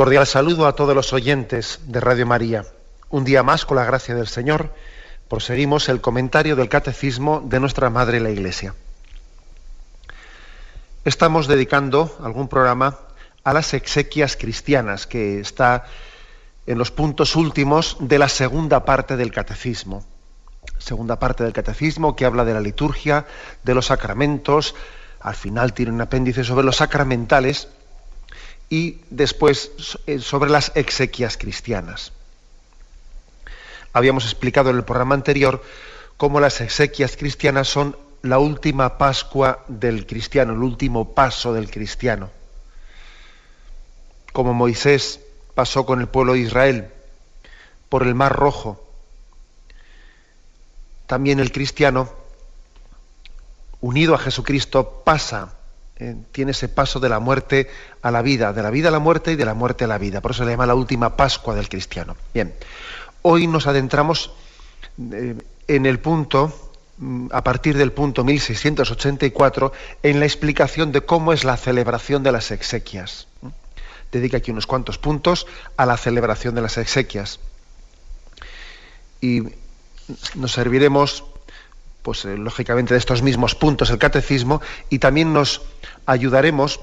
Cordial saludo a todos los oyentes de Radio María. Un día más, con la gracia del Señor, proseguimos el comentario del Catecismo de nuestra Madre la Iglesia. Estamos dedicando algún programa a las exequias cristianas, que está en los puntos últimos de la segunda parte del Catecismo. Segunda parte del Catecismo que habla de la liturgia, de los sacramentos, al final tiene un apéndice sobre los sacramentales, y después eh, sobre las exequias cristianas. Habíamos explicado en el programa anterior cómo las exequias cristianas son la última Pascua del cristiano, el último paso del cristiano. Como Moisés pasó con el pueblo de Israel por el Mar Rojo, también el cristiano, unido a Jesucristo, pasa eh, tiene ese paso de la muerte a la vida, de la vida a la muerte y de la muerte a la vida. Por eso se llama la última Pascua del cristiano. Bien, hoy nos adentramos eh, en el punto, mm, a partir del punto 1684, en la explicación de cómo es la celebración de las exequias. Dedica aquí unos cuantos puntos a la celebración de las exequias. Y nos serviremos pues eh, lógicamente de estos mismos puntos el catecismo y también nos ayudaremos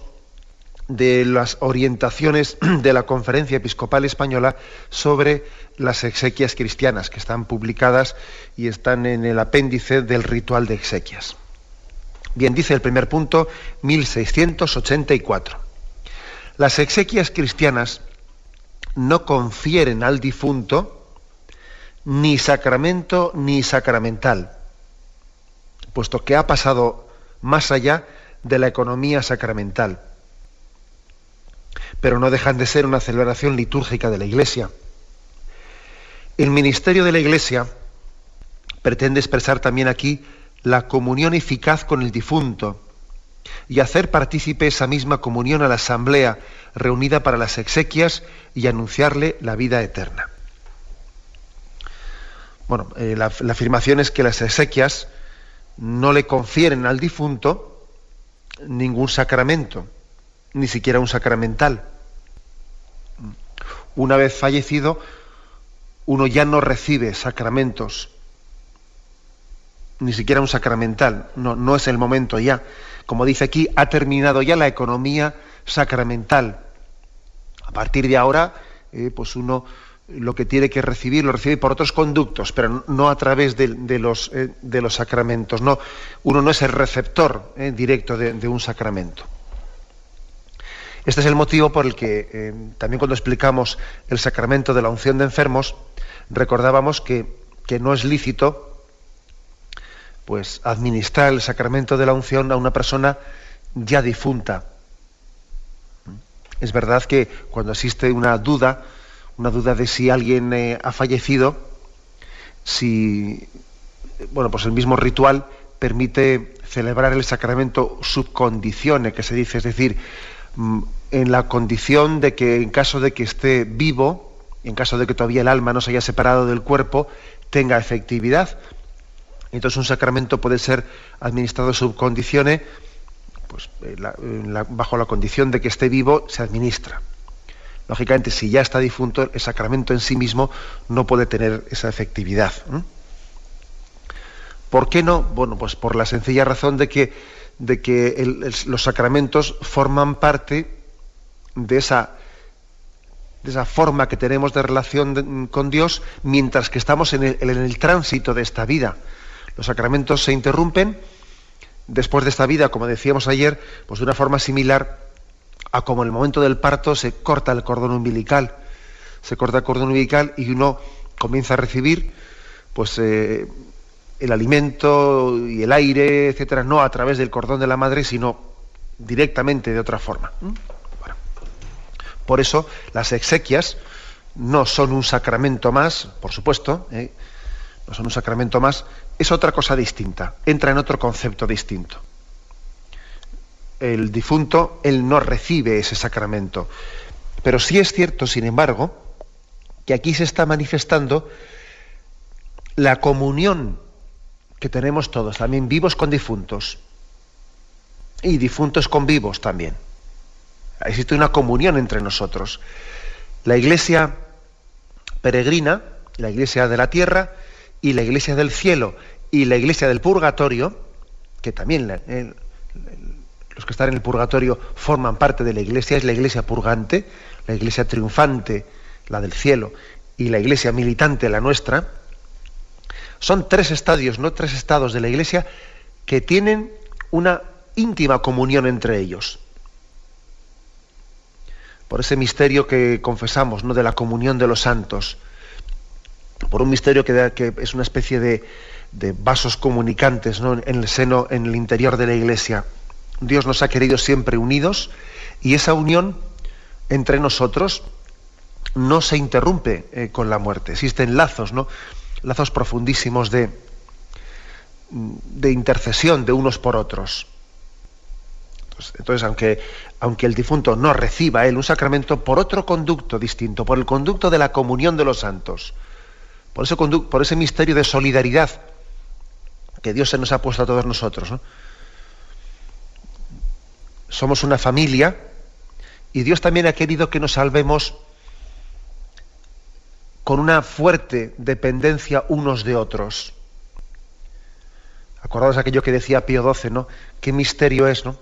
de las orientaciones de la Conferencia Episcopal Española sobre las exequias cristianas que están publicadas y están en el apéndice del ritual de exequias. Bien, dice el primer punto, 1684. Las exequias cristianas no confieren al difunto ni sacramento ni sacramental puesto que ha pasado más allá de la economía sacramental. Pero no dejan de ser una celebración litúrgica de la Iglesia. El ministerio de la Iglesia pretende expresar también aquí la comunión eficaz con el difunto y hacer partícipe esa misma comunión a la asamblea reunida para las exequias y anunciarle la vida eterna. Bueno, eh, la, la afirmación es que las exequias no le confieren al difunto ningún sacramento, ni siquiera un sacramental. Una vez fallecido, uno ya no recibe sacramentos, ni siquiera un sacramental, no, no es el momento ya. Como dice aquí, ha terminado ya la economía sacramental. A partir de ahora, eh, pues uno lo que tiene que recibir lo recibe por otros conductos, pero no a través de, los, eh, de los, sacramentos. No, uno no es el receptor eh, directo de, un sacramento. Este es el motivo por el que eh, también cuando explicamos el sacramento de la unción de enfermos, recordábamos que, que no es lícito pues, administrar el sacramento de la unción a una persona ya difunta. Es verdad que cuando existe una duda, una duda de si alguien eh, ha fallecido, si bueno, pues el mismo ritual permite celebrar el sacramento subcondicione, que se dice, es decir, mm, en la condición de que en caso de que esté vivo, en caso de que todavía el alma no se haya separado del cuerpo, tenga efectividad. Entonces un sacramento puede ser administrado subcondicione, pues bajo la condición de que esté vivo, se administra. Lógicamente, si ya está difunto, el sacramento en sí mismo no puede tener esa efectividad. ¿Por qué no? Bueno, pues por la sencilla razón de que, de que los sacramentos forman parte de esa, de esa forma que tenemos de relación con Dios mientras que estamos en el, en el tránsito de esta vida. Los sacramentos se interrumpen después de esta vida, como decíamos ayer, pues de una forma similar a como en el momento del parto se corta el cordón umbilical, se corta el cordón umbilical y uno comienza a recibir pues eh, el alimento y el aire, etcétera, no a través del cordón de la madre, sino directamente de otra forma. Por eso las exequias no son un sacramento más, por supuesto, ¿eh? no son un sacramento más, es otra cosa distinta, entra en otro concepto distinto. El difunto, él no recibe ese sacramento. Pero sí es cierto, sin embargo, que aquí se está manifestando la comunión que tenemos todos, también vivos con difuntos y difuntos con vivos también. Existe una comunión entre nosotros. La iglesia peregrina, la iglesia de la tierra y la iglesia del cielo y la iglesia del purgatorio, que también los que están en el purgatorio forman parte de la iglesia, es la iglesia purgante, la iglesia triunfante, la del cielo, y la iglesia militante, la nuestra, son tres estadios, no tres estados de la iglesia que tienen una íntima comunión entre ellos. Por ese misterio que confesamos, ¿no? de la comunión de los santos, por un misterio que, que es una especie de, de vasos comunicantes ¿no? en el seno, en el interior de la iglesia. Dios nos ha querido siempre unidos y esa unión entre nosotros no se interrumpe eh, con la muerte. Existen lazos, ¿no? lazos profundísimos de, de intercesión de unos por otros. Entonces, aunque, aunque el difunto no reciba él un sacramento, por otro conducto distinto, por el conducto de la comunión de los santos, por ese, por ese misterio de solidaridad que Dios se nos ha puesto a todos nosotros. Somos una familia y Dios también ha querido que nos salvemos con una fuerte dependencia unos de otros. Acordaos aquello que decía Pío XII, ¿no? Qué misterio es, ¿no?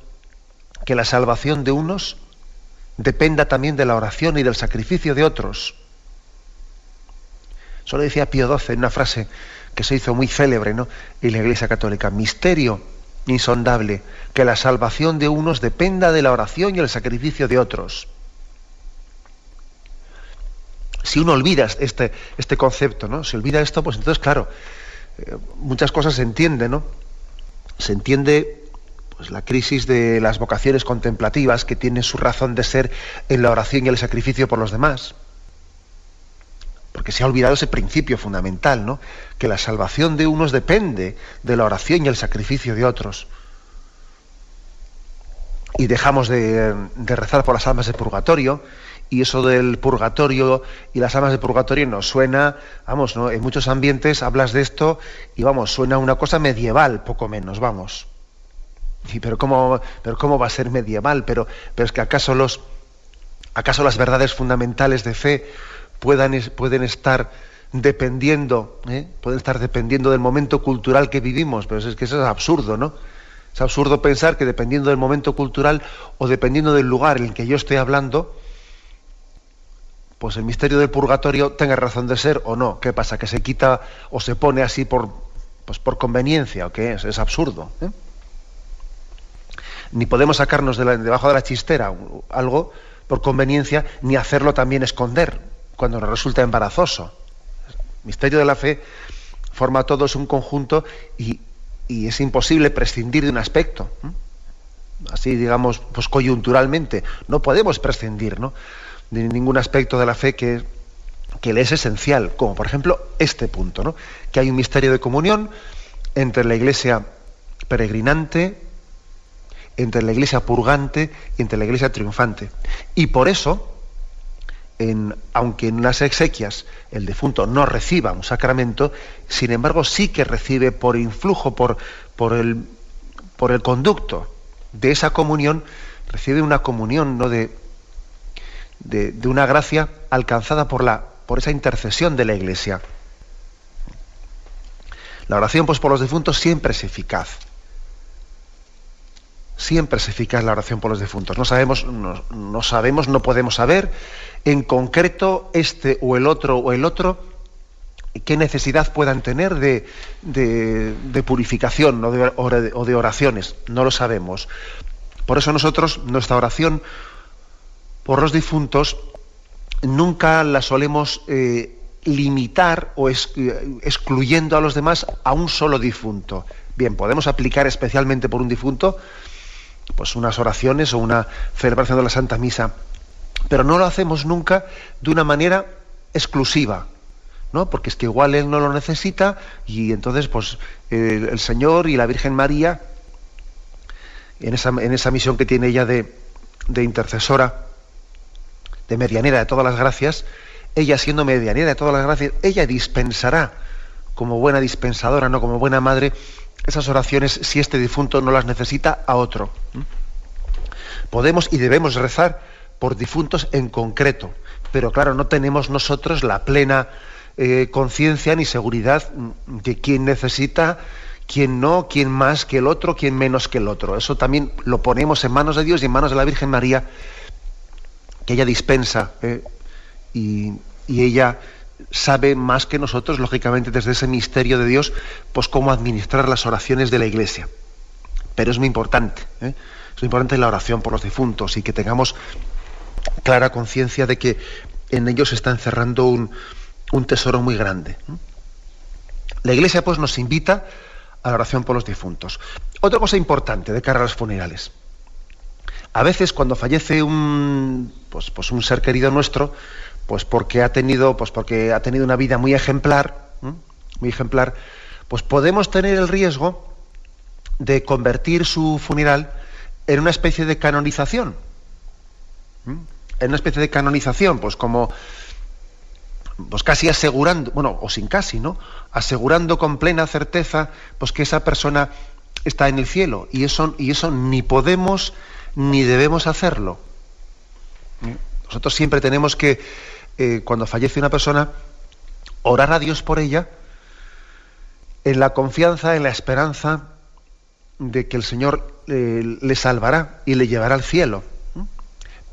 Que la salvación de unos dependa también de la oración y del sacrificio de otros. Solo decía Pío XII en una frase que se hizo muy célebre ¿no? en la Iglesia Católica. Misterio insondable, que la salvación de unos dependa de la oración y el sacrificio de otros si uno olvida este, este concepto, ¿no? Si olvida esto, pues entonces, claro, eh, muchas cosas se entienden, ¿no? Se entiende pues, la crisis de las vocaciones contemplativas que tienen su razón de ser en la oración y el sacrificio por los demás. Porque se ha olvidado ese principio fundamental, ¿no? Que la salvación de unos depende de la oración y el sacrificio de otros. Y dejamos de, rezar por las almas de purgatorio y eso del purgatorio y las almas de purgatorio nos suena, vamos, ¿no? en muchos ambientes hablas de esto y vamos, suena una cosa medieval, poco menos, vamos. Y, pero cómo, pero cómo va a ser medieval, pero, pero es que acaso los acaso las verdades fundamentales de fe puedan, pueden estar dependiendo, ¿eh? pueden estar dependiendo del momento cultural que vivimos, pero es que eso es absurdo, ¿no? Es absurdo pensar que dependiendo del momento cultural o dependiendo del lugar en el que yo estoy hablando, pues el misterio del purgatorio tenga razón de ser o no. ¿Qué pasa? ¿Que se quita o se pone así por, pues por conveniencia o qué es? Es absurdo. ¿eh? Ni podemos sacarnos de debajo de la chistera algo por conveniencia, ni hacerlo también esconder cuando nos resulta embarazoso. El misterio de la fe forma todo un conjunto y, es imposible prescindir de un aspecto. Así, digamos, pues coyunturalmente. No podemos prescindir, ¿no? de ningún aspecto de la fe que, que le es esencial, como por ejemplo este punto, ¿no? que hay un misterio de comunión entre la iglesia peregrinante, entre la iglesia purgante y entre la iglesia triunfante. Y por eso, en, aunque en las exequias el defunto no reciba un sacramento, sin embargo sí que recibe por influjo, por, el, conducto de esa comunión, recibe una comunión ¿no? de, una gracia alcanzada por, la, por esa intercesión de la Iglesia. La oración pues, por los difuntos siempre es eficaz. Siempre es eficaz la oración por los difuntos. No sabemos, no, sabemos, no podemos saber en concreto este o el otro o el otro qué necesidad puedan tener de, de, purificación o de oraciones. No lo sabemos. Por eso nosotros, nuestra oración por los difuntos nunca la solemos eh, limitar o excluyendo a los demás a un solo difunto. Bien, podemos aplicar especialmente por un difunto pues unas oraciones o una celebración de la Santa Misa, pero no lo hacemos nunca de una manera exclusiva, ¿no? Porque es que igual él no lo necesita y entonces pues el Señor y la Virgen María en esa, en esa misión que tiene ella de, de intercesora, de medianera de todas las gracias, ella siendo medianera de todas las gracias, ella dispensará como buena dispensadora, no como buena madre, esas oraciones si este difunto no las necesita a otro. Podemos y debemos rezar por difuntos en concreto, pero claro, no tenemos nosotros la plena eh, conciencia ni seguridad de quién necesita, quién no, quién más que el otro, quién menos que el otro. Eso también lo ponemos en manos de Dios y en manos de la Virgen María, que ella dispensa eh, y, y muy sabe más que nosotros, lógicamente, desde ese misterio de Dios, pues cómo administrar las oraciones de la Iglesia. Pero es muy importante, ¿eh? es muy importante la oración por los difuntos y que tengamos clara conciencia de que en ellos se está encerrando un, tesoro muy grande. La Iglesia, pues, nos invita a la oración por los difuntos. Otra cosa importante de cara a los funerales. A veces, cuando fallece un, pues, pues un ser querido nuestro, pues porque ha tenido, pues porque ha tenido una vida muy ejemplar, muy ejemplar, pues podemos tener el riesgo de convertir su funeral en una especie de canonización. En una especie de canonización, pues como pues casi asegurando, bueno, o sin casi, ¿no? Asegurando con plena certeza pues que esa persona está en el cielo y eso y eso ni podemos ni debemos hacerlo. Nosotros siempre tenemos que eh, cuando fallece una persona, orar a Dios por ella en la confianza, en la esperanza de que el Señor eh, le salvará y le llevará al cielo.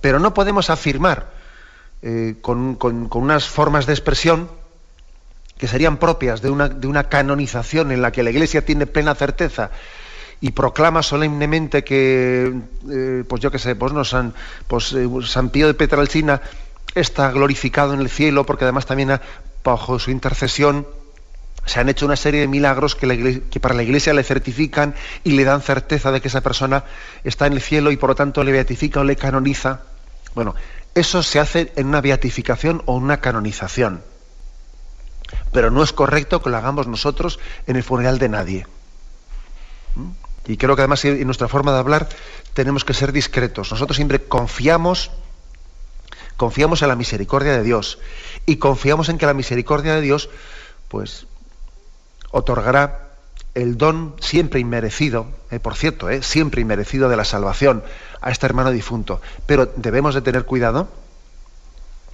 Pero no podemos afirmar eh, con, unas formas de expresión que serían propias de una, canonización en la que la Iglesia tiene plena certeza y proclama solemnemente que, pues yo qué sé, pues no San, pues, San Pío de Petralcina está glorificado en el cielo porque además también bajo su intercesión se han hecho una serie de milagros que, para la iglesia le certifican y le dan certeza de que esa persona está en el cielo y por lo tanto le beatifica o le canoniza. Bueno, eso se hace en una beatificación o una canonización. Pero no es correcto que lo hagamos nosotros en el funeral de nadie. ¿Mm? Y creo que además en nuestra forma de hablar tenemos que ser discretos. Nosotros siempre confiamos confiamos en la misericordia de Dios y confiamos en que la misericordia de Dios pues otorgará el don siempre inmerecido, eh, por cierto, eh, siempre inmerecido de la salvación a este hermano difunto. Pero debemos de tener cuidado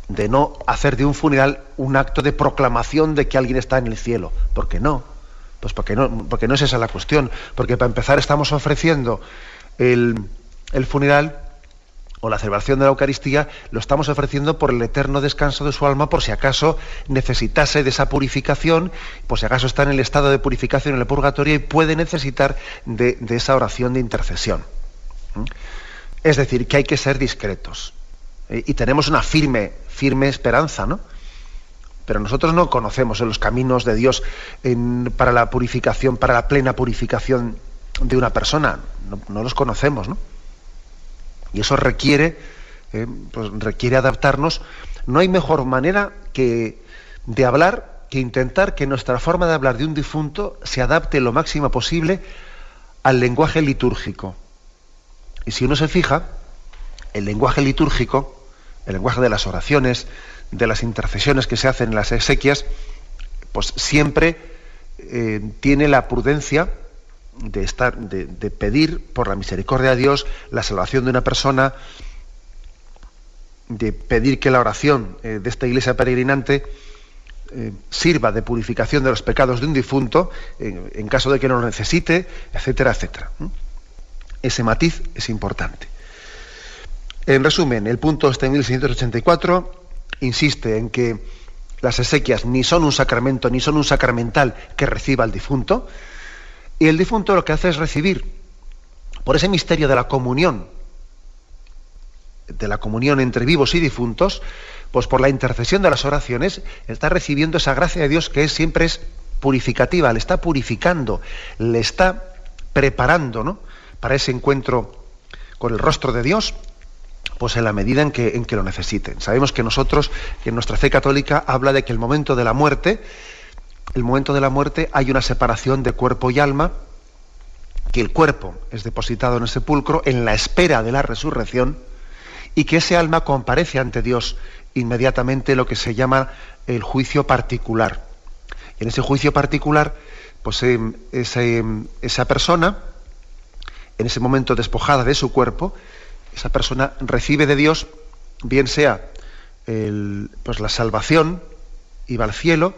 de no hacer de un funeral un acto de proclamación de que alguien está en el cielo. ¿Por qué no? Pues porque no, porque no es esa la cuestión. Porque para empezar estamos ofreciendo el, el funeral o la celebración de la Eucaristía lo estamos ofreciendo por el eterno descanso de su alma, por si acaso necesitase de esa purificación, por si acaso está en el estado de purificación en el purgatorio y puede necesitar de, esa oración de intercesión. ¿Mm? Es decir, que hay que ser discretos. ¿eh? Y tenemos una firme, firme esperanza, ¿no? Pero nosotros no conocemos los caminos de Dios para la purificación, para la plena purificación de una persona. No, no los conocemos, ¿no? Y eso requiere, eh, pues requiere adaptarnos. No hay mejor manera que de hablar que intentar que nuestra forma de hablar de un difunto se adapte lo máximo posible al lenguaje litúrgico. Y si uno se fija, el lenguaje litúrgico, el lenguaje de las oraciones, de las intercesiones que se hacen en las exequias, pues siempre eh, tiene la prudencia de, estar, de, pedir por la misericordia de Dios la salvación de una persona, de pedir que la oración eh, de esta iglesia peregrinante eh, sirva de purificación de los pecados de un difunto, en caso de que no lo necesite, etcétera, etcétera. Ese matiz es importante. En resumen, el punto este 1684 insiste en que las exequias ni son un sacramento, ni son un sacramental que reciba el difunto, y el difunto lo que hace es recibir, por ese misterio de la comunión, de la comunión entre vivos y difuntos, pues por la intercesión de las oraciones, está recibiendo esa gracia de Dios que es, siempre es purificativa, le está purificando, le está preparando ¿no? para ese encuentro con el rostro de Dios, pues en la medida en que, en que lo necesiten. Sabemos que nosotros, que en nuestra fe católica habla de que el momento de la muerte, el momento de la muerte hay una separación de cuerpo y alma, que el cuerpo es depositado en el sepulcro en la espera de la resurrección y que ese alma comparece ante Dios inmediatamente lo que se llama el juicio particular. En ese juicio particular, pues em, em, esa persona, en ese momento despojada de su cuerpo, esa persona recibe de Dios, bien sea pues la salvación y va al cielo,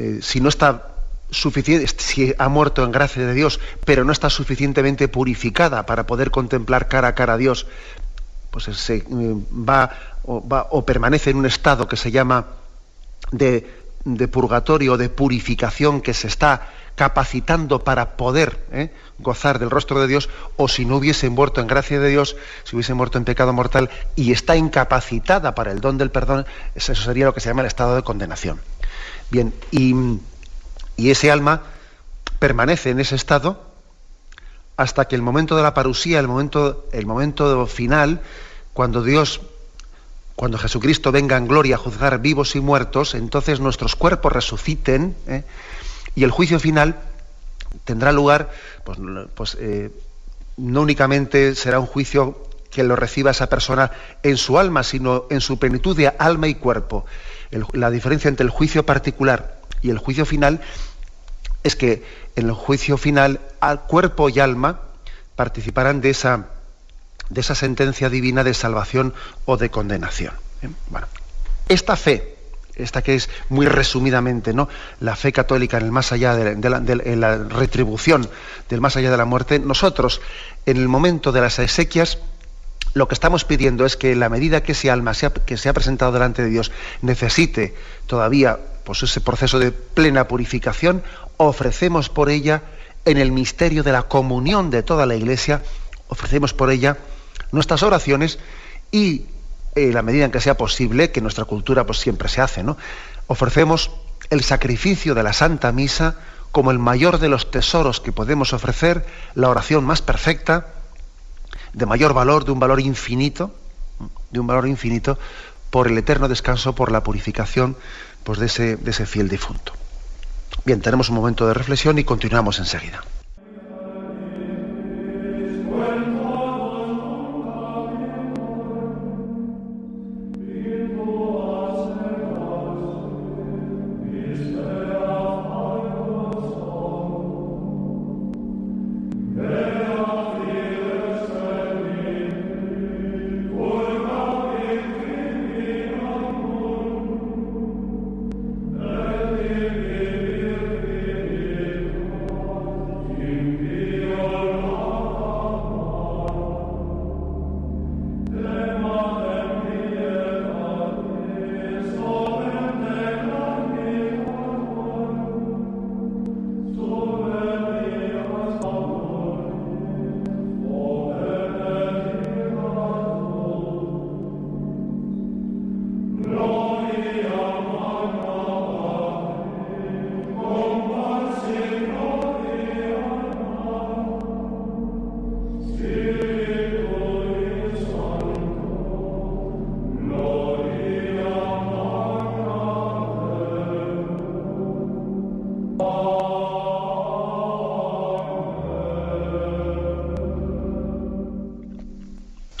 eh, si no está suficiente, si ha muerto en gracia de Dios, pero no está suficientemente purificada para poder contemplar cara a cara a Dios, pues se eh, va o, permanece en un estado que se llama de, de purgatorio, de purificación, que se está capacitando para poder ¿eh? gozar del rostro de Dios, o si no hubiese muerto en gracia de Dios, si hubiese muerto en pecado mortal y está incapacitada para el don del perdón, eso sería lo que se llama el estado de condenación. Bien, y, ese alma permanece en ese estado hasta que el momento de la parusía, el momento, el momento final, cuando Dios, cuando Jesucristo venga en gloria a juzgar vivos y muertos, entonces nuestros cuerpos resuciten. ¿eh? Y el juicio final tendrá lugar, pues, pues eh, no únicamente será un juicio que lo reciba esa persona en su alma, sino en su plenitud de alma y cuerpo. La diferencia entre el juicio particular y el juicio final es que en el juicio final al cuerpo y alma participarán de esa, de esa sentencia divina de salvación o de condenación. Bueno, esta fe, esta que es muy resumidamente ¿no? la fe católica en el más allá de, la, retribución del más allá de la muerte, nosotros en el momento de las exequias lo que estamos pidiendo es que en la medida que ese alma que se ha presentado delante de Dios necesite todavía pues, ese proceso de plena purificación, ofrecemos por ella en el misterio de la comunión de toda la Iglesia, ofrecemos por ella nuestras oraciones y en la medida en que sea posible, que nuestra cultura pues siempre se hace, ¿no? Ofrecemos el sacrificio de la Santa Misa como el mayor de los tesoros que podemos ofrecer, la oración más perfecta, de mayor valor, de un valor infinito, de un valor infinito, por el eterno descanso, por la purificación pues, de, ese, de ese fiel difunto. Bien, tenemos un momento de reflexión y continuamos enseguida.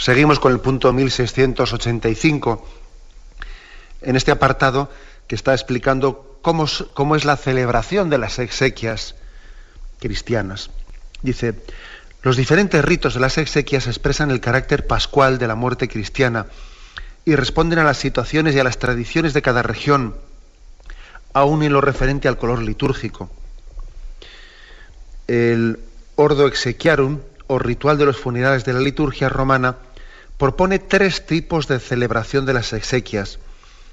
Seguimos con el punto 1685, en este apartado que está explicando cómo, es la celebración de las exequias cristianas. Dice, los diferentes ritos de las exequias expresan el carácter pascual de la muerte cristiana y responden a las situaciones y a las tradiciones de cada región, aún en lo referente al color litúrgico. El ordo exequiarum, o ritual de los funerales de la liturgia romana, propone tres tipos de celebración de las exequias,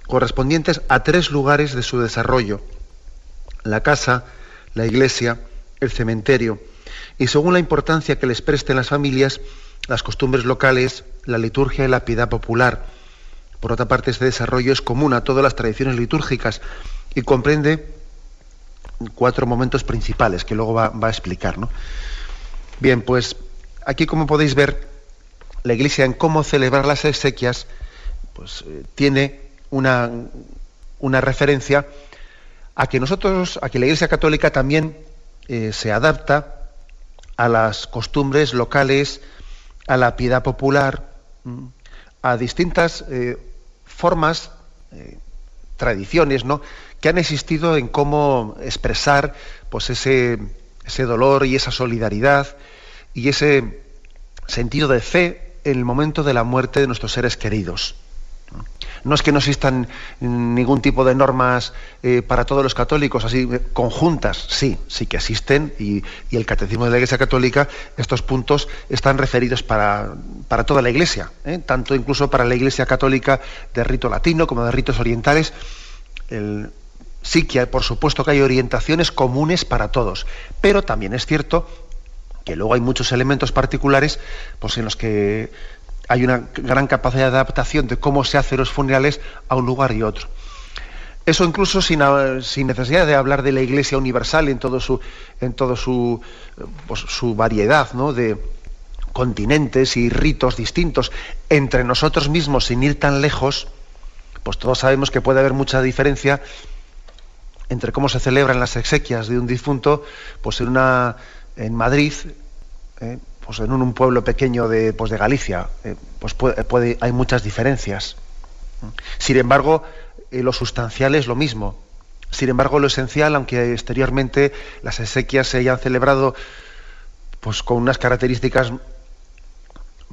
correspondientes a tres lugares de su desarrollo, la casa, la iglesia, el cementerio, y según la importancia que les presten las familias, las costumbres locales, la liturgia y la piedad popular, Por otra parte, este desarrollo es común a todas las tradiciones litúrgicas y comprende cuatro momentos principales que luego va, a explicar. ¿no? Bien, pues aquí como podéis ver, la Iglesia en cómo celebrar las exequias, pues eh, tiene una, una, referencia a que nosotros, a que la Iglesia Católica también eh, se adapta a las costumbres locales, a la piedad popular, a distintas eh, formas, tradiciones, ¿no? que han existido en cómo expresar pues, ese, ese dolor y esa solidaridad y ese sentido de fe el momento de la muerte de nuestros seres queridos. No es que no existan ningún tipo de normas eh, para todos los católicos, así conjuntas, sí, sí que existen, y, el Catecismo de la Iglesia Católica, estos puntos están referidos para, para toda la Iglesia, ¿eh? tanto incluso para la Iglesia Católica de rito latino como de ritos orientales. Sí que por supuesto que hay orientaciones comunes para todos, pero también es cierto que luego hay muchos elementos particulares pues, en los que hay una gran capacidad de adaptación de cómo se hacen los funerales a un lugar y otro. Eso incluso sin, necesidad de hablar de la Iglesia universal en todo su, en todo su, pues, su variedad ¿no? de continentes y ritos distintos entre nosotros mismos sin ir tan lejos, pues todos sabemos que puede haber mucha diferencia entre cómo se celebran las exequias de un difunto, pues en una en Madrid, eh, pues en un, pueblo pequeño de, pues de Galicia, eh, pues puede, hay muchas diferencias. Sin embargo, eh, lo sustancial es lo mismo. Sin embargo, lo esencial, aunque exteriormente las exequias se hayan celebrado pues con unas características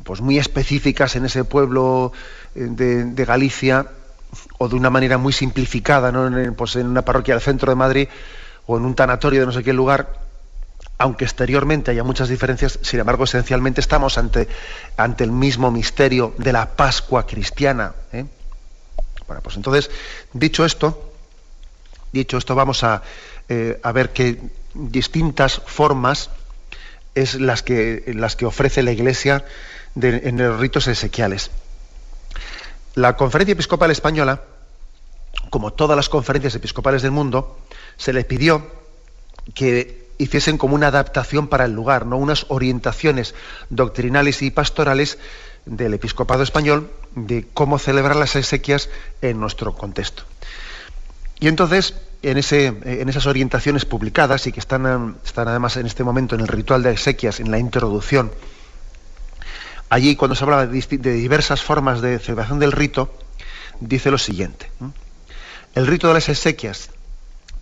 pues muy específicas en ese pueblo de, de Galicia, o de una manera muy simplificada, ¿no? en, pues en una parroquia del centro de Madrid o en un tanatorio de no sé qué lugar, aunque exteriormente haya muchas diferencias, sin embargo, esencialmente estamos ante, ante el mismo misterio de la Pascua cristiana. ¿eh? Bueno, pues entonces, dicho esto, dicho esto, vamos a, eh, a ver qué distintas formas es las que, las que ofrece la Iglesia en los ritos esequiales. La Conferencia Episcopal Española, como todas las conferencias episcopales del mundo, se le pidió que hiciesen como una adaptación para el lugar, ¿no? unas orientaciones doctrinales y pastorales del episcopado español de cómo celebrar las exequias en nuestro contexto. Y entonces, en, ese, en esas orientaciones publicadas y que están, están además en este momento en el ritual de exequias, en la introducción, allí cuando se habla de, diversas formas de celebración del rito, dice lo siguiente. El rito de las exequias,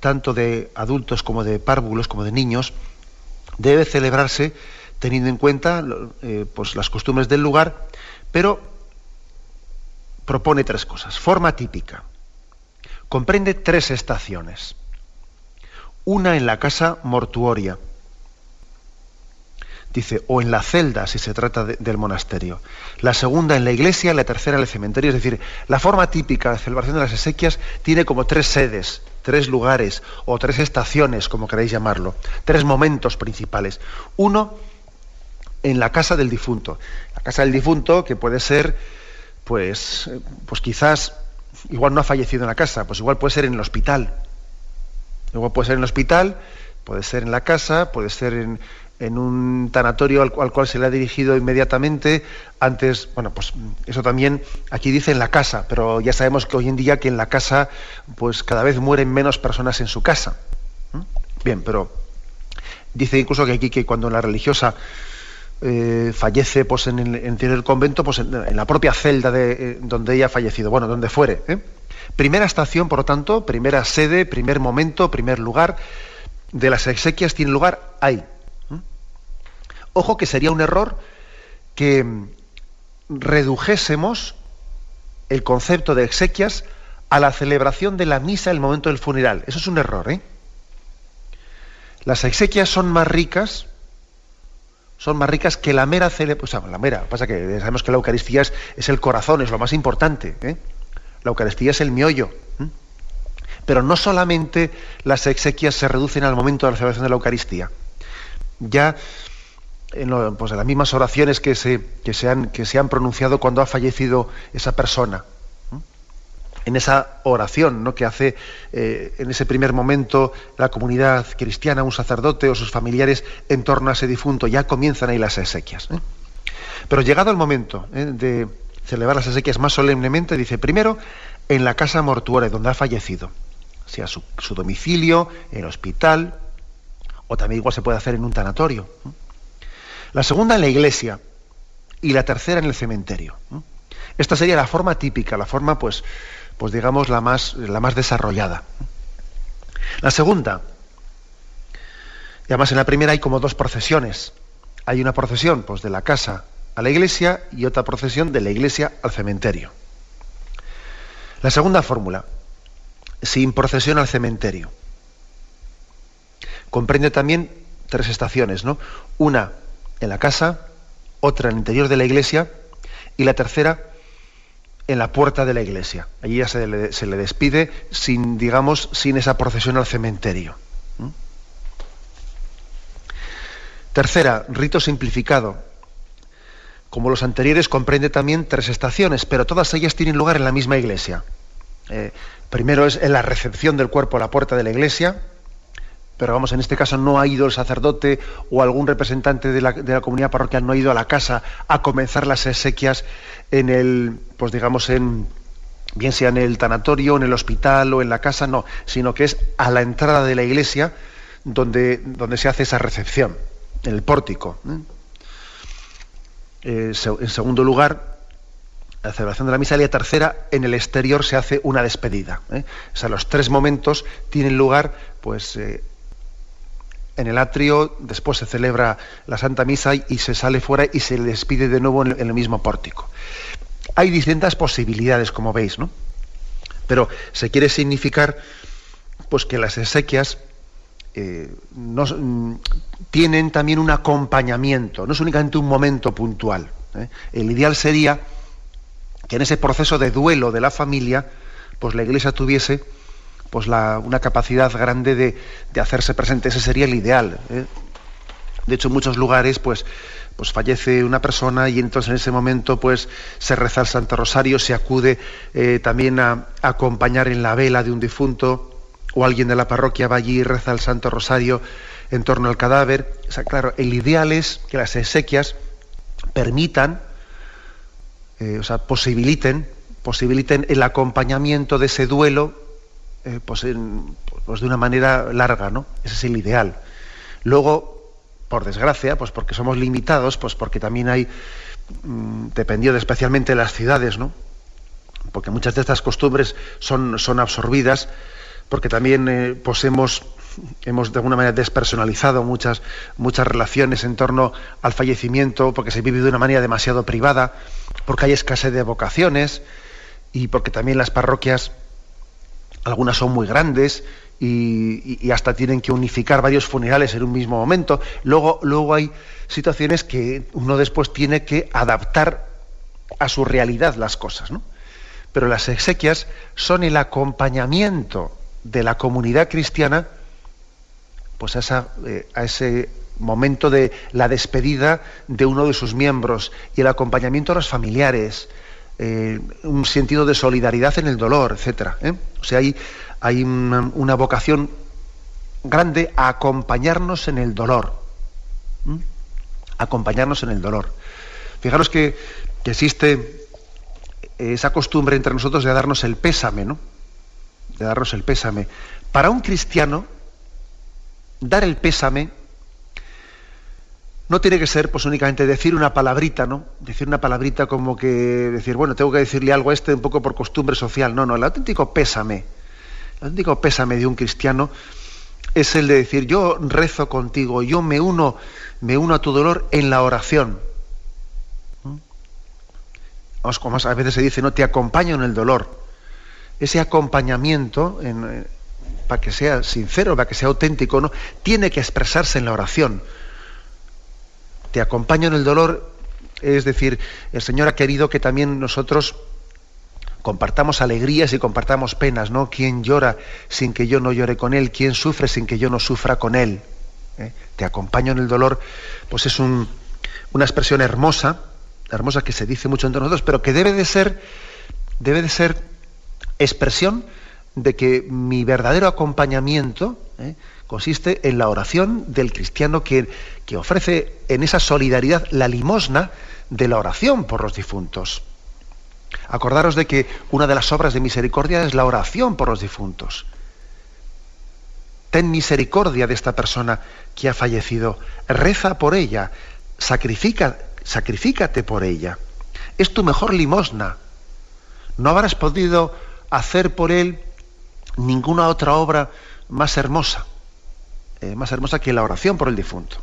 tanto de adultos como de párvulos, como de niños, debe celebrarse teniendo en cuenta eh, pues, las costumbres del lugar, pero propone tres cosas. Forma típica. Comprende tres estaciones. Una en la casa mortuoria, dice, o en la celda si se trata del monasterio, la segunda en la iglesia, la tercera en el cementerio. Es decir, la forma típica de celebración de las exequias tiene como tres sedes, tres lugares o tres estaciones, como queráis llamarlo, tres momentos principales. Uno, en la casa del difunto. La casa del difunto que puede ser, pues, eh, pues quizás, igual no ha fallecido en la casa, pues igual puede ser en el hospital. Igual puede ser en el hospital, puede ser en la casa, puede ser en, en un tanatorio al, cual se le ha dirigido inmediatamente. Antes, bueno, pues eso también aquí dice en la casa, pero ya sabemos que hoy en día que en la casa, pues cada vez mueren menos personas en su casa. Bien, pero dice incluso que aquí que cuando la religiosa eh, fallece pues en el, en convento, pues en, la propia celda de eh, donde ella ha fallecido, bueno, donde fuere. ¿eh? Primera estación, por lo tanto, primera sede, primer momento, primer lugar de las exequias tiene lugar ahí, Ojo que sería un error que redujésemos el concepto de exequias a la celebración de la misa el momento del funeral. Eso es un error, ¿eh? Las exequias son más ricas, son más ricas que la mera celebración. O sea, la mera, pasa que sabemos que la Eucaristía es, el corazón, es lo más importante. ¿eh? La Eucaristía es el miollo. Pero no solamente las exequias se reducen al momento de la celebración de la Eucaristía. Ya en, pues, las mismas oraciones que se, que, han, que se han pronunciado cuando ha fallecido esa persona. en esa oración ¿no? que hace eh, en ese primer momento la comunidad cristiana, un sacerdote o sus familiares en torno a ese difunto. Ya comienzan ahí las exequias. ¿eh? Pero llegado el momento ¿eh? de celebrar las exequias más solemnemente, dice primero en la casa mortuoria donde ha fallecido, sea su, domicilio, en el hospital, o también igual se puede hacer en un tanatorio. La segunda en la iglesia y la tercera en el cementerio. Esta sería la forma típica, la forma, pues, pues digamos, la más, la más desarrollada. La segunda, además en la primera hay como dos procesiones. Hay una procesión pues, de la casa a la iglesia y otra procesión de la iglesia al cementerio. La segunda fórmula, sin procesión al cementerio. Comprende también tres estaciones, ¿no? Una en la casa, otra en el interior de la iglesia y la tercera en la puerta de la iglesia. Allí ya se le, despide sin, digamos, sin esa procesión al cementerio. Tercera, rito simplificado. Como los anteriores, comprende también tres estaciones, pero todas ellas tienen lugar en la misma iglesia. Eh, primero es en la recepción del cuerpo a la puerta de la iglesia, pero vamos, en este caso no ha ido el sacerdote o algún representante de la, de la, comunidad parroquial, no ha ido a la casa a comenzar las exequias en el, pues digamos, en, bien sea en el tanatorio, en el hospital o en la casa, no, sino que es a la entrada de la iglesia donde, donde se hace esa recepción, en el pórtico. ¿eh? Eh, en segundo lugar, la celebración de la misa y la tercera, en el exterior se hace una despedida. ¿eh? O sea, los tres momentos tienen lugar, pues, en el atrio, después se celebra la Santa Misa y, se sale fuera y se despide de nuevo en el, mismo pórtico. Hay distintas posibilidades, como veis, ¿no? Pero se quiere significar, pues, que las exequias eh, mm, tienen también un acompañamiento, no es únicamente un momento puntual. ¿eh? El ideal sería que en ese proceso de duelo de la familia, pues la Iglesia tuviese pues la, una capacidad grande de, de, hacerse presente. Ese sería el ideal. ¿eh? De hecho, en muchos lugares, pues, pues fallece una persona y entonces en ese momento, pues, se reza el Santo Rosario, se acude eh, también a, acompañar en la vela de un difunto, o alguien de la parroquia va allí y reza el Santo Rosario en torno al cadáver. O sea, claro, el ideal es que las exequias permitan, eh, o sea, posibiliten, posibiliten el acompañamiento de ese duelo eh, pues, pues, de una manera larga, ¿no? Ese es el ideal. Luego, por desgracia, pues porque somos limitados, pues porque también hay, mmm, dependiendo especialmente de las ciudades, ¿no? Porque muchas de estas costumbres son, son absorbidas, porque también eh, pues hemos, hemos de alguna manera despersonalizado muchas, muchas relaciones en torno al fallecimiento, porque se vive de una manera demasiado privada, porque hay escasez de vocaciones y porque también las parroquias, algunas son muy grandes y, hasta tienen que unificar varios funerales en un mismo momento. Luego, luego hay situaciones que uno después tiene que adaptar a su realidad las cosas, ¿no? Pero las exequias son el acompañamiento de la comunidad cristiana pues a, eh, a, ese momento de la despedida de uno de sus miembros y el acompañamiento a los familiares, eh, un sentido de solidaridad en el dolor, etcétera. ¿eh? O sea, hay, hay una, vocación grande a acompañarnos en el dolor. Acompañarnos en el dolor. Fijaros que existe esa costumbre entre nosotros de darnos el pésame, ¿no? de darnos el pésame. Para un cristiano, dar el pésame no tiene que ser pues únicamente decir una palabrita, ¿no? Decir una palabrita como que decir, bueno, tengo que decirle algo a este un poco por costumbre social. No, no, el auténtico pésame, el auténtico pésame de un cristiano es el de decir, yo rezo contigo, yo me uno, me uno a tu dolor en la oración. Vamos, como a veces se dice, no, te acompaño en el dolor ese acompañamiento, en, eh, para que sea sincero, para que sea auténtico, ¿no? tiene que expresarse en la oración. Te acompaño en el dolor, es decir, el Señor ha querido que también nosotros compartamos alegrías y compartamos penas, ¿no? ¿Quién llora sin que yo no llore con él? ¿Quién sufre sin que yo no sufra con él? ¿Eh? Te acompaño en el dolor, pues es un, una expresión hermosa, hermosa que se dice mucho entre nosotros, pero que debe de ser, debe de ser expresión de que mi verdadero acompañamiento ¿eh? Consiste en la oración del cristiano que, que ofrece en esa solidaridad la limosna de la oración por los difuntos. Acordaros de que una de las obras de misericordia es la oración por los difuntos. Ten misericordia de esta persona que ha fallecido. Reza por ella. Sacrifica, sacrifícate por ella. Es tu mejor limosna. No habrás podido hacer por él ninguna otra obra más hermosa, eh, más hermosa que la oración por el difunto.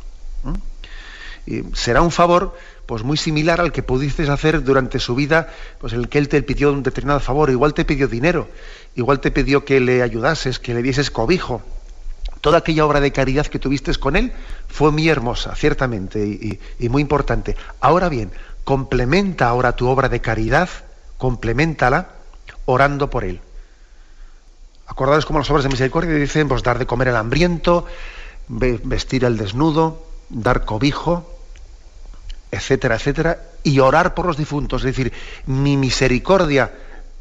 Y será un favor pues muy similar al que pudiste hacer durante su vida, pues el que él te pidió un determinado favor, igual te pidió dinero, igual te pidió que le ayudases, que le dieses cobijo. Toda aquella obra de caridad que tuviste con él fue muy hermosa, ciertamente, y, y muy importante. Ahora bien, complementa ahora tu obra de caridad, complementala orando por él. Acordados como las obras de misericordia dicen, pues dar de comer al hambriento, vestir al desnudo, dar cobijo, etcétera, etcétera, y orar por los difuntos. Es decir, mi misericordia,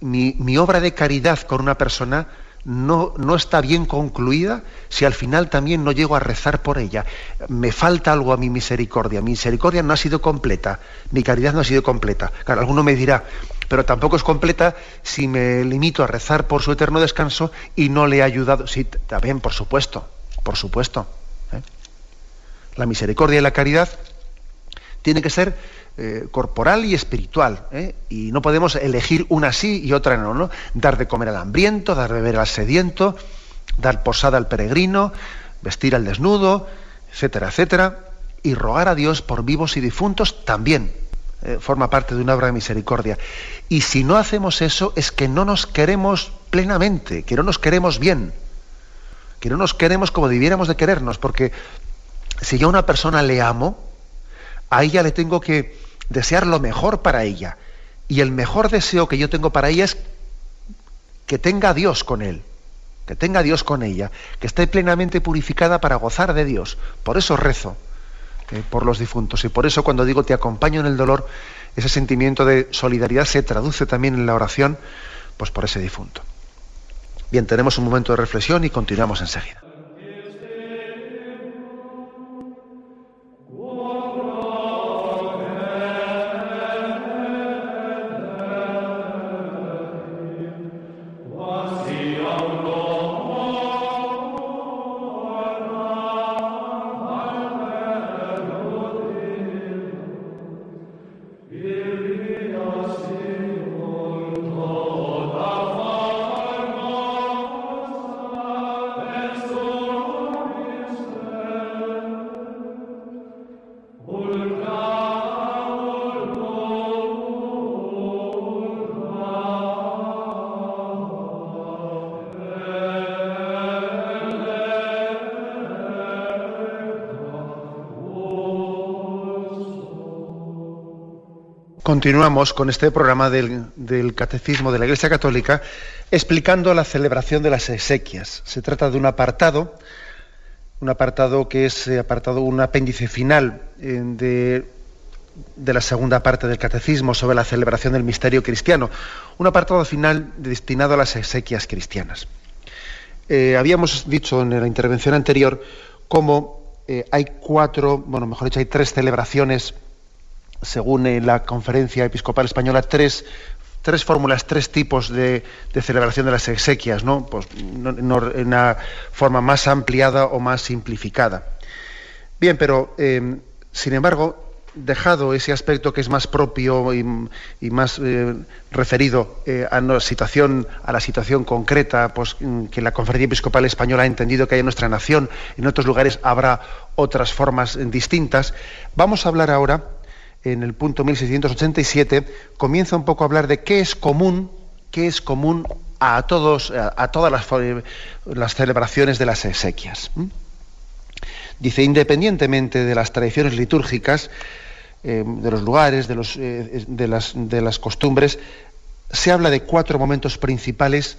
mi, mi obra de caridad con una persona no, no, está bien concluida si al final también no llego a rezar por ella. Me falta algo a mi misericordia. Mi misericordia no ha sido completa. Mi caridad no ha sido completa. Claro, alguno me dirá, pero tampoco es completa si me limito a rezar por su eterno descanso y no le he ayudado. Sí, también, por supuesto, por supuesto. ¿eh? La misericordia y la caridad tiene que ser eh, corporal y espiritual. ¿eh? Y no podemos elegir una sí y otra no, no. Dar de comer al hambriento, dar de beber al sediento, dar posada al peregrino, vestir al desnudo, etcétera, etcétera. Y rogar a Dios por vivos y difuntos también. Eh, forma parte de una obra de misericordia. Y si no hacemos eso es que no nos queremos plenamente, que no nos queremos bien, que no nos queremos como debiéramos de querernos, porque si yo a una persona le amo, a ella le tengo que desear lo mejor para ella. Y el mejor deseo que yo tengo para ella es que tenga a Dios con él, que tenga a Dios con ella, que esté plenamente purificada para gozar de Dios. Por eso rezo eh, por los difuntos. Y por eso cuando digo te acompaño en el dolor, ese sentimiento de solidaridad se traduce también en la oración, pues por ese difunto. Bien, tenemos un momento de reflexión y continuamos enseguida. Continuamos con este programa del, Catecismo de la Iglesia Católica explicando la celebración de las exequias. Se trata de un apartado, un apartado que es eh, apartado, un apéndice final eh, de, la segunda parte del Catecismo sobre la celebración del misterio cristiano, un apartado final destinado a las exequias cristianas. Eh, habíamos dicho en la intervención anterior cómo hay cuatro, bueno, mejor dicho, hay tres celebraciones según la Conferencia Episcopal Española, tres, tres fórmulas, tres tipos de, celebración de las exequias, ¿no? Pues, en una forma más ampliada o más simplificada. Bien, pero em, sin embargo, dejado ese aspecto que es más propio y, más eh, referido eh, a, la situación, a la situación concreta pues, que la Conferencia Episcopal Española ha entendido que hay en nuestra nación, en otros lugares habrá otras formas distintas, vamos a hablar ahora en el punto 1687, comienza un poco a hablar de qué es común, qué es común a todos, a, todas las, celebraciones de las exequias. Dice, independientemente de las tradiciones litúrgicas, eh, de los lugares, eh, de, las, de las costumbres, se habla de cuatro momentos principales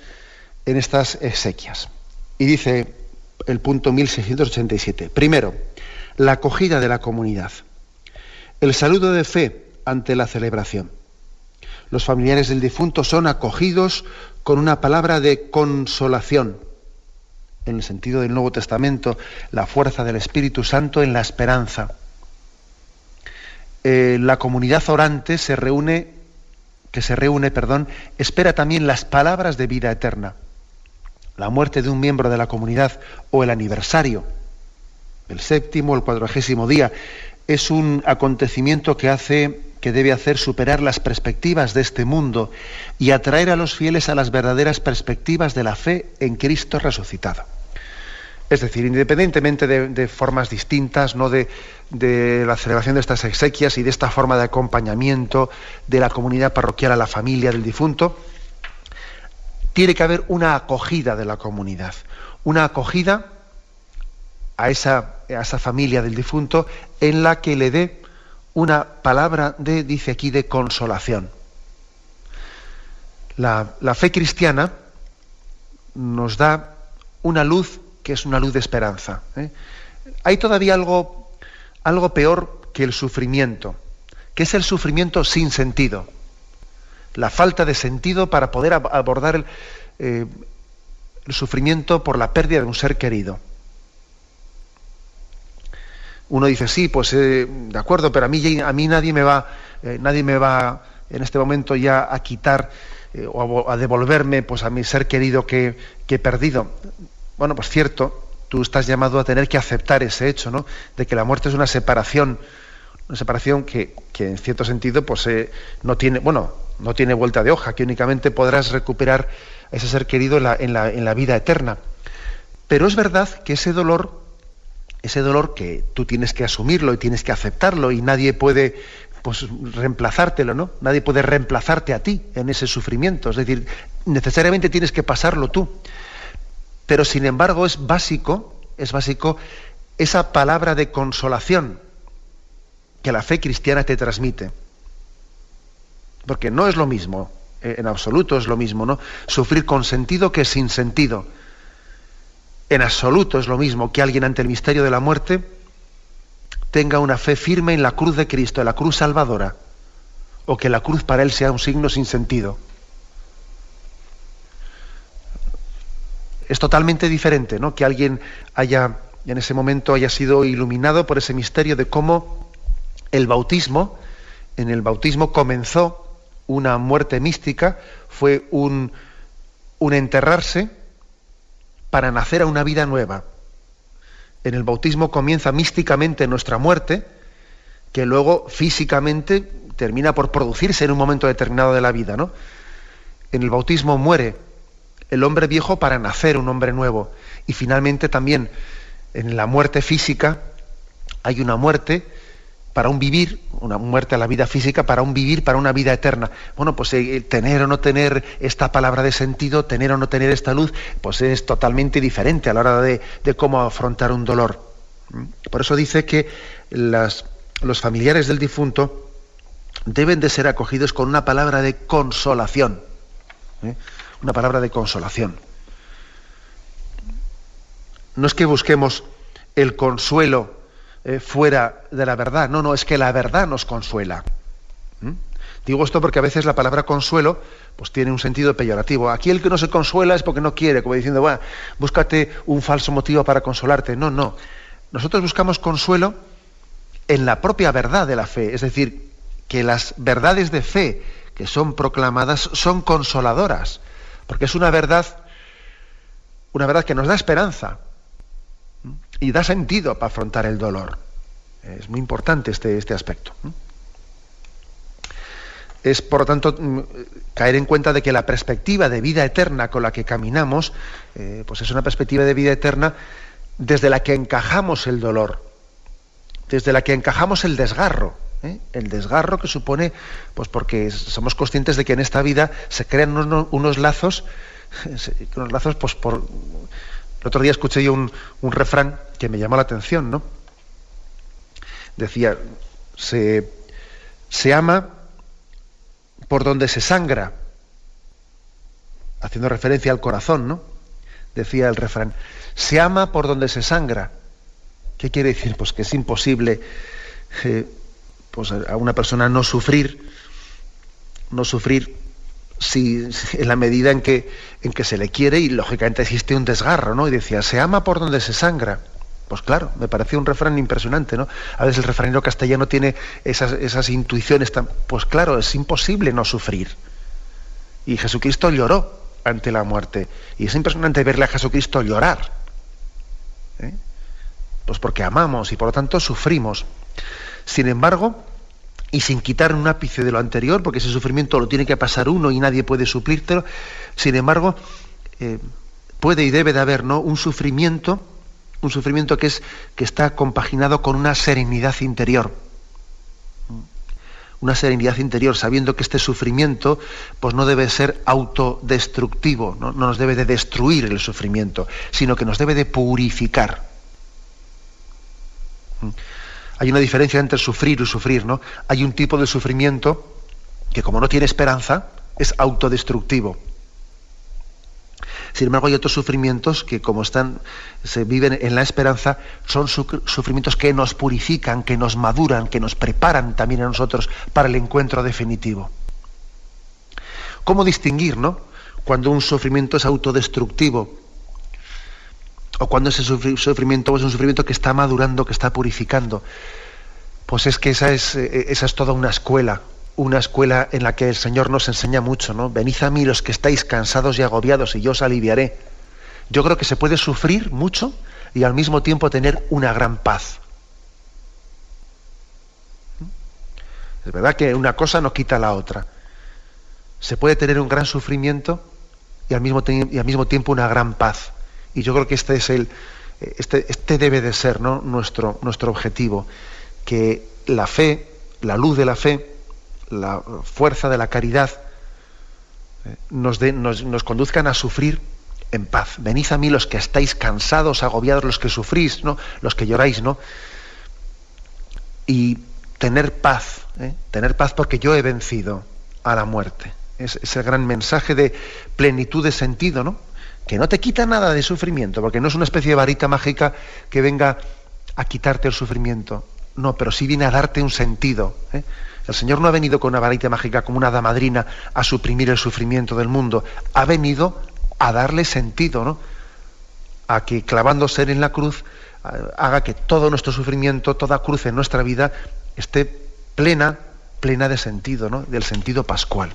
en estas exequias. Y dice el punto 1687. Primero, la acogida de la comunidad el saludo de fe ante la celebración. los familiares del difunto son acogidos con una palabra de consolación, en el sentido del Nuevo Testamento, la fuerza del Espíritu Santo en la esperanza. Eh, la comunidad orante se reúne, que se reúne, perdón, espera también las palabras de vida eterna. La muerte de un miembro de la comunidad o el aniversario, el séptimo o el cuadragésimo día, es un acontecimiento que hace que debe hacer superar las perspectivas de este mundo y atraer a los fieles a las verdaderas perspectivas de la fe en Cristo resucitado. Es decir, independientemente de, formas distintas, ¿no? De, de, la celebración de estas exequias y de esta forma de acompañamiento de la comunidad parroquial a la familia del difunto, tiene que haber una acogida de la comunidad, una acogida a esa, a esa familia del difunto en la que le dé una palabra de, dice aquí, de consolación. La, la fe cristiana nos da una luz que es una luz de esperanza. ¿eh? Hay todavía algo, algo peor que el sufrimiento, que es el sufrimiento sin sentido. La falta de sentido para poder abordar el, eh, el sufrimiento por la pérdida de un ser querido. Uno dice, sí, pues eh, de acuerdo, pero a mí, a mí nadie me va, nadie me va en este momento ya a quitar o a, devolverme pues, a mi ser querido que, que he perdido. Bueno, pues cierto, tú estás llamado a tener que aceptar ese hecho, ¿no? De que la muerte es una separación, una separación que, en cierto sentido, pues eh, no tiene, bueno, no tiene vuelta de hoja, que únicamente podrás recuperar a ese ser querido en la, en la, en la vida eterna. Pero es verdad que ese dolor, ese dolor que tú tienes que asumirlo y tienes que aceptarlo y nadie puede pues reemplazártelo, ¿no? Nadie puede reemplazarte a ti en ese sufrimiento. Es decir, necesariamente tienes que pasarlo tú. Pero sin embargo es básico, es básico esa palabra de consolación que la fe cristiana te transmite. Porque no es lo mismo, eh, en absoluto es lo mismo, ¿no? Sufrir con sentido que sin sentido. En absoluto es lo mismo que alguien ante el misterio de la muerte tenga una fe firme en la cruz de Cristo, en la cruz salvadora, o que la cruz para él sea un signo sin sentido. es totalmente diferente, ¿no? Que alguien haya, en ese momento, haya sido iluminado por ese misterio de cómo el bautismo, en el bautismo comenzó una muerte mística, fue un, un enterrarse para nacer a una vida nueva. En el bautismo comienza místicamente nuestra muerte, que luego físicamente termina por producirse en un momento determinado de la vida, ¿no? En el bautismo muere el hombre viejo para nacer un hombre nuevo. Y finalmente también en la muerte física hay una muerte para un vivir, una muerte a la vida física, para un vivir, para una vida eterna. Bueno, pues eh, tener o no tener esta palabra de sentido, tener o no tener esta luz, pues es totalmente diferente a la hora de, cómo afrontar un dolor. ¿Mm? Por eso dice que los familiares del difunto deben de ser acogidos con una palabra de consolación. ¿eh? una palabra de consolación. No es que busquemos el consuelo eh, fuera de la verdad, no, no, es que la verdad nos consuela. ¿Mm? Digo esto porque a veces la palabra consuelo pues tiene un sentido peyorativo. Aquí el que no se consuela es porque no quiere, como diciendo, bueno, búscate un falso motivo para consolarte. No, no. Nosotros buscamos consuelo en la propia verdad de la fe, es decir, que las verdades de fe que son proclamadas son consoladoras, porque es una verdad, una verdad que nos da esperanza y da sentido para afrontar el dolor. Es muy importante este, este aspecto. Es, por lo tanto, mm, caer en cuenta de que la perspectiva de vida eterna con la que caminamos, eh, pues es una perspectiva de vida eterna desde la que encajamos el dolor, desde la que encajamos el desgarro. ¿eh? El desgarro que supone, pues porque somos conscientes de que en esta vida se crean unos, lazos, unos lazos, pues por. El otro día escuché yo un, refrán que me llamó la atención, ¿no? Decía, se, se ama por donde se sangra, haciendo referencia al corazón, ¿no? Decía el refrán, se ama por donde se sangra. ¿Qué quiere decir? Pues que es imposible eh, pues, a una persona no sufrir no sufrir si, en la medida en que, en que se le quiere y lógicamente existe un desgarro, ¿no? Y decía, se ama por donde se sangra. Pues claro, me pareció un refrán impresionante, ¿no? A veces el refranero castellano tiene esas, esas intuiciones tan... Pues claro, es imposible no sufrir. Y Jesucristo lloró ante la muerte. Y es impresionante verle a Jesucristo llorar. ¿eh? Pues porque amamos y por lo tanto sufrimos. Sin embargo, y sin quitar un ápice de lo anterior, porque ese sufrimiento lo tiene que pasar uno y nadie puede suplírtelo, sin embargo, eh, puede y debe de haber ¿no? un sufrimiento un sufrimiento que, es, que está compaginado con una serenidad interior. Una serenidad interior, sabiendo que este sufrimiento pues no debe ser autodestructivo, ¿no? no nos debe de destruir el sufrimiento, sino que nos debe de purificar. Hay una diferencia entre sufrir y sufrir, ¿no? Hay un tipo de sufrimiento que como no tiene esperanza, es autodestructivo. Sin embargo, hay otros sufrimientos que, como están, se viven en la esperanza, son sufrimientos que nos purifican, que nos maduran, que nos preparan también a nosotros para el encuentro definitivo. ¿Cómo distinguir, no? Cuando un sufrimiento es autodestructivo o cuando ese sufrimiento es un sufrimiento que está madurando, que está purificando. Pues es que esa es, eh, esa es toda una escuela, una escuela en la que el Señor nos enseña mucho, ¿no? Venid a mí los que estáis cansados y agobiados y yo os aliviaré. Yo creo que se puede sufrir mucho y al mismo tiempo tener una gran paz. Es verdad que una cosa no quita la otra. Se puede tener un gran sufrimiento y al mismo tiempo una gran paz. Y yo creo que este es el, este, este debe de ser ¿no? nuestro, nuestro objetivo, que la fe, la luz de la fe, la fuerza de la caridad eh, nos, nos, conduzcan a sufrir en paz. Venid a mí los que estáis cansados, agobiados, los que sufrís, ¿no? los que lloráis, ¿no? Y tener paz, ¿eh? tener paz porque yo he vencido a la muerte. Es, ese gran mensaje de plenitud de sentido, ¿no? Que no te quita nada de sufrimiento, porque no es una especie de varita mágica que venga a quitarte el sufrimiento. No, pero sí viene a darte un sentido. ¿eh? El Señor no ha venido con una varita mágica como una hada madrina a suprimir el sufrimiento del mundo. Ha venido a darle sentido, ¿no? A que clavándose en la cruz haga que todo nuestro sufrimiento, toda cruz en nuestra vida esté plena, plena de sentido, ¿no? Del sentido pascual.